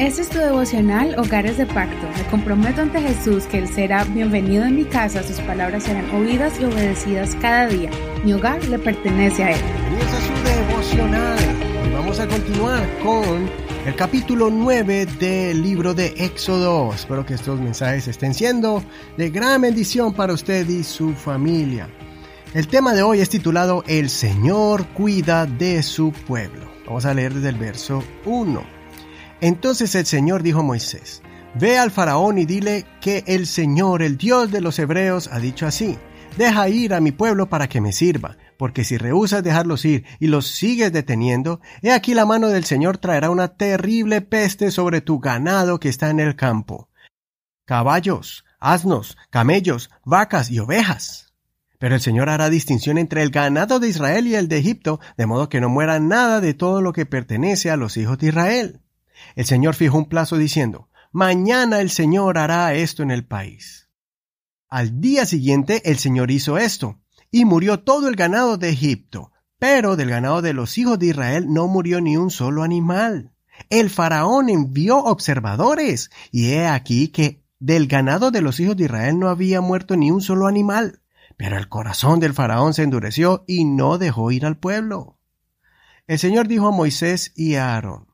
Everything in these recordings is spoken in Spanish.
Este es tu devocional Hogares de Pacto. Me comprometo ante Jesús que Él será bienvenido en mi casa, sus palabras serán oídas y obedecidas cada día. Mi hogar le pertenece a Él. Comienza su devocional. Y vamos a continuar con el capítulo 9 del libro de Éxodo. Espero que estos mensajes estén siendo de gran bendición para usted y su familia. El tema de hoy es titulado El Señor cuida de su pueblo. Vamos a leer desde el verso 1. Entonces el Señor dijo a Moisés, Ve al faraón y dile que el Señor, el Dios de los hebreos, ha dicho así, Deja ir a mi pueblo para que me sirva, porque si rehusas dejarlos ir y los sigues deteniendo, he aquí la mano del Señor traerá una terrible peste sobre tu ganado que está en el campo. Caballos, asnos, camellos, vacas y ovejas. Pero el Señor hará distinción entre el ganado de Israel y el de Egipto, de modo que no muera nada de todo lo que pertenece a los hijos de Israel. El Señor fijó un plazo diciendo, Mañana el Señor hará esto en el país. Al día siguiente el Señor hizo esto, y murió todo el ganado de Egipto, pero del ganado de los hijos de Israel no murió ni un solo animal. El faraón envió observadores, y he aquí que del ganado de los hijos de Israel no había muerto ni un solo animal. Pero el corazón del faraón se endureció y no dejó ir al pueblo. El Señor dijo a Moisés y a Aarón,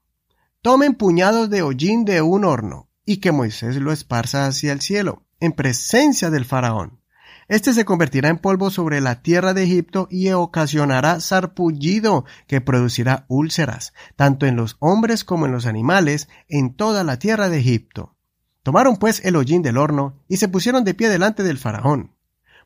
Tomen puñados de hollín de un horno, y que Moisés lo esparza hacia el cielo, en presencia del faraón. Este se convertirá en polvo sobre la tierra de Egipto y ocasionará sarpullido que producirá úlceras, tanto en los hombres como en los animales, en toda la tierra de Egipto. Tomaron pues el hollín del horno y se pusieron de pie delante del faraón.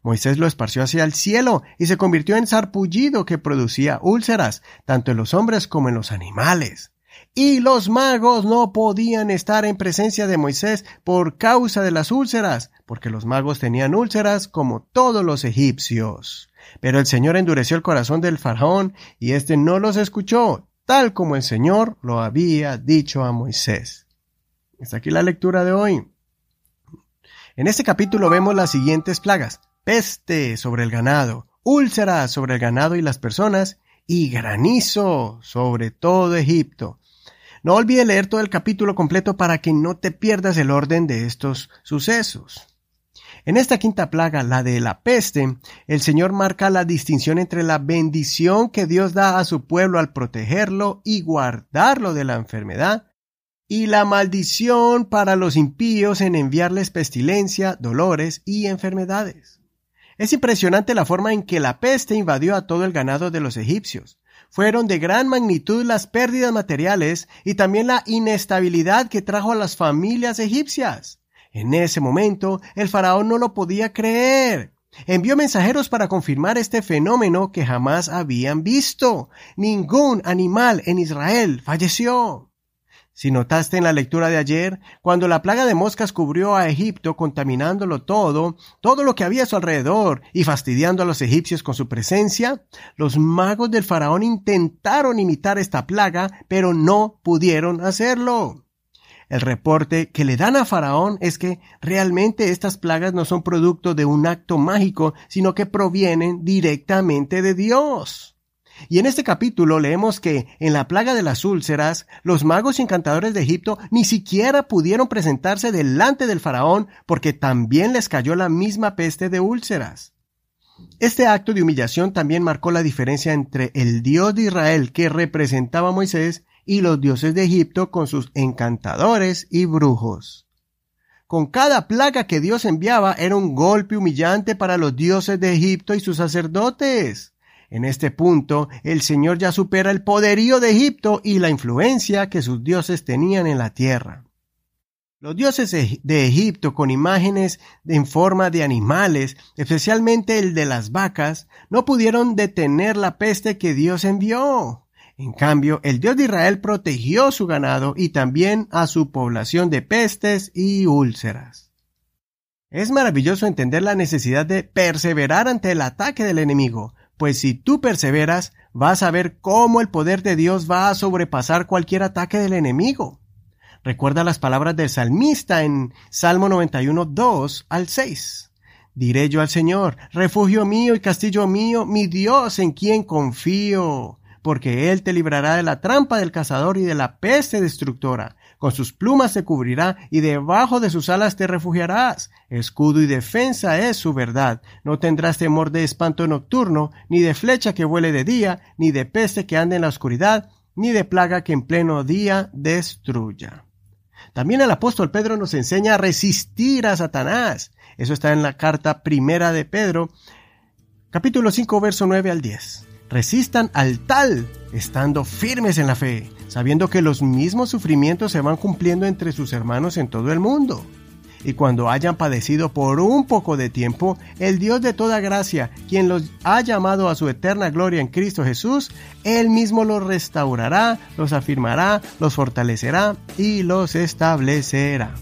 Moisés lo esparció hacia el cielo y se convirtió en sarpullido que producía úlceras, tanto en los hombres como en los animales. Y los magos no podían estar en presencia de Moisés por causa de las úlceras, porque los magos tenían úlceras como todos los egipcios. Pero el Señor endureció el corazón del faraón y éste no los escuchó, tal como el Señor lo había dicho a Moisés. Está aquí la lectura de hoy. En este capítulo vemos las siguientes plagas. Peste sobre el ganado, úlceras sobre el ganado y las personas, y granizo sobre todo Egipto. No olvide leer todo el capítulo completo para que no te pierdas el orden de estos sucesos. En esta quinta plaga, la de la peste, el Señor marca la distinción entre la bendición que Dios da a su pueblo al protegerlo y guardarlo de la enfermedad, y la maldición para los impíos en enviarles pestilencia, dolores y enfermedades. Es impresionante la forma en que la peste invadió a todo el ganado de los egipcios fueron de gran magnitud las pérdidas materiales y también la inestabilidad que trajo a las familias egipcias. En ese momento el faraón no lo podía creer. Envió mensajeros para confirmar este fenómeno que jamás habían visto. Ningún animal en Israel falleció. Si notaste en la lectura de ayer, cuando la plaga de moscas cubrió a Egipto contaminándolo todo, todo lo que había a su alrededor y fastidiando a los egipcios con su presencia, los magos del faraón intentaron imitar esta plaga, pero no pudieron hacerlo. El reporte que le dan a Faraón es que realmente estas plagas no son producto de un acto mágico, sino que provienen directamente de Dios. Y en este capítulo leemos que en la plaga de las úlceras, los magos y encantadores de Egipto ni siquiera pudieron presentarse delante del faraón porque también les cayó la misma peste de úlceras. Este acto de humillación también marcó la diferencia entre el Dios de Israel que representaba a Moisés y los dioses de Egipto con sus encantadores y brujos. Con cada plaga que Dios enviaba era un golpe humillante para los dioses de Egipto y sus sacerdotes. En este punto, el Señor ya supera el poderío de Egipto y la influencia que sus dioses tenían en la tierra. Los dioses de Egipto con imágenes en forma de animales, especialmente el de las vacas, no pudieron detener la peste que Dios envió. En cambio, el Dios de Israel protegió su ganado y también a su población de pestes y úlceras. Es maravilloso entender la necesidad de perseverar ante el ataque del enemigo, pues si tú perseveras, vas a ver cómo el poder de Dios va a sobrepasar cualquier ataque del enemigo. Recuerda las palabras del salmista en Salmo 91, 2 al 6. Diré yo al Señor, refugio mío y castillo mío, mi Dios en quien confío. Porque Él te librará de la trampa del cazador y de la peste destructora. Con sus plumas te cubrirá y debajo de sus alas te refugiarás. Escudo y defensa es su verdad. No tendrás temor de espanto nocturno, ni de flecha que vuele de día, ni de peste que ande en la oscuridad, ni de plaga que en pleno día destruya. También el apóstol Pedro nos enseña a resistir a Satanás. Eso está en la carta primera de Pedro, capítulo 5, verso 9 al 10. Resistan al tal, estando firmes en la fe, sabiendo que los mismos sufrimientos se van cumpliendo entre sus hermanos en todo el mundo y cuando hayan padecido por un poco de tiempo, el Dios de toda gracia, quien los ha llamado a su eterna gloria en Cristo Jesús, Él mismo los restaurará, los afirmará, los fortalecerá y los establecerá.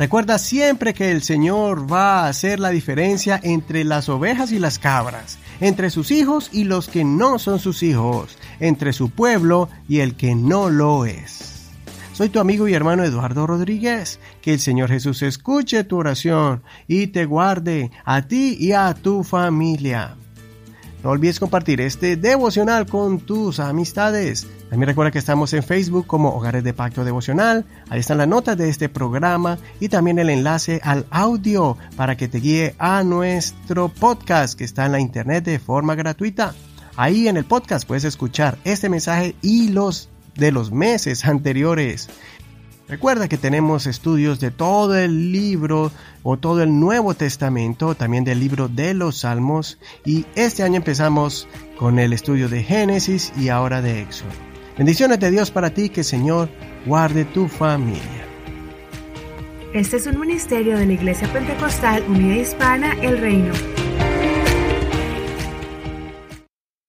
Recuerda siempre que el Señor va a hacer la diferencia entre las ovejas y las cabras, entre sus hijos y los que no son sus hijos, entre su pueblo y el que no lo es. Soy tu amigo y hermano Eduardo Rodríguez. Que el Señor Jesús escuche tu oración y te guarde a ti y a tu familia. No olvides compartir este devocional con tus amistades. También recuerda que estamos en Facebook como Hogares de Pacto Devocional. Ahí están las notas de este programa y también el enlace al audio para que te guíe a nuestro podcast que está en la internet de forma gratuita. Ahí en el podcast puedes escuchar este mensaje y los de los meses anteriores. Recuerda que tenemos estudios de todo el libro o todo el Nuevo Testamento, también del libro de los Salmos, y este año empezamos con el estudio de Génesis y ahora de Éxodo. Bendiciones de Dios para ti, que Señor guarde tu familia. Este es un ministerio de la Iglesia Pentecostal Unida Hispana, El Reino.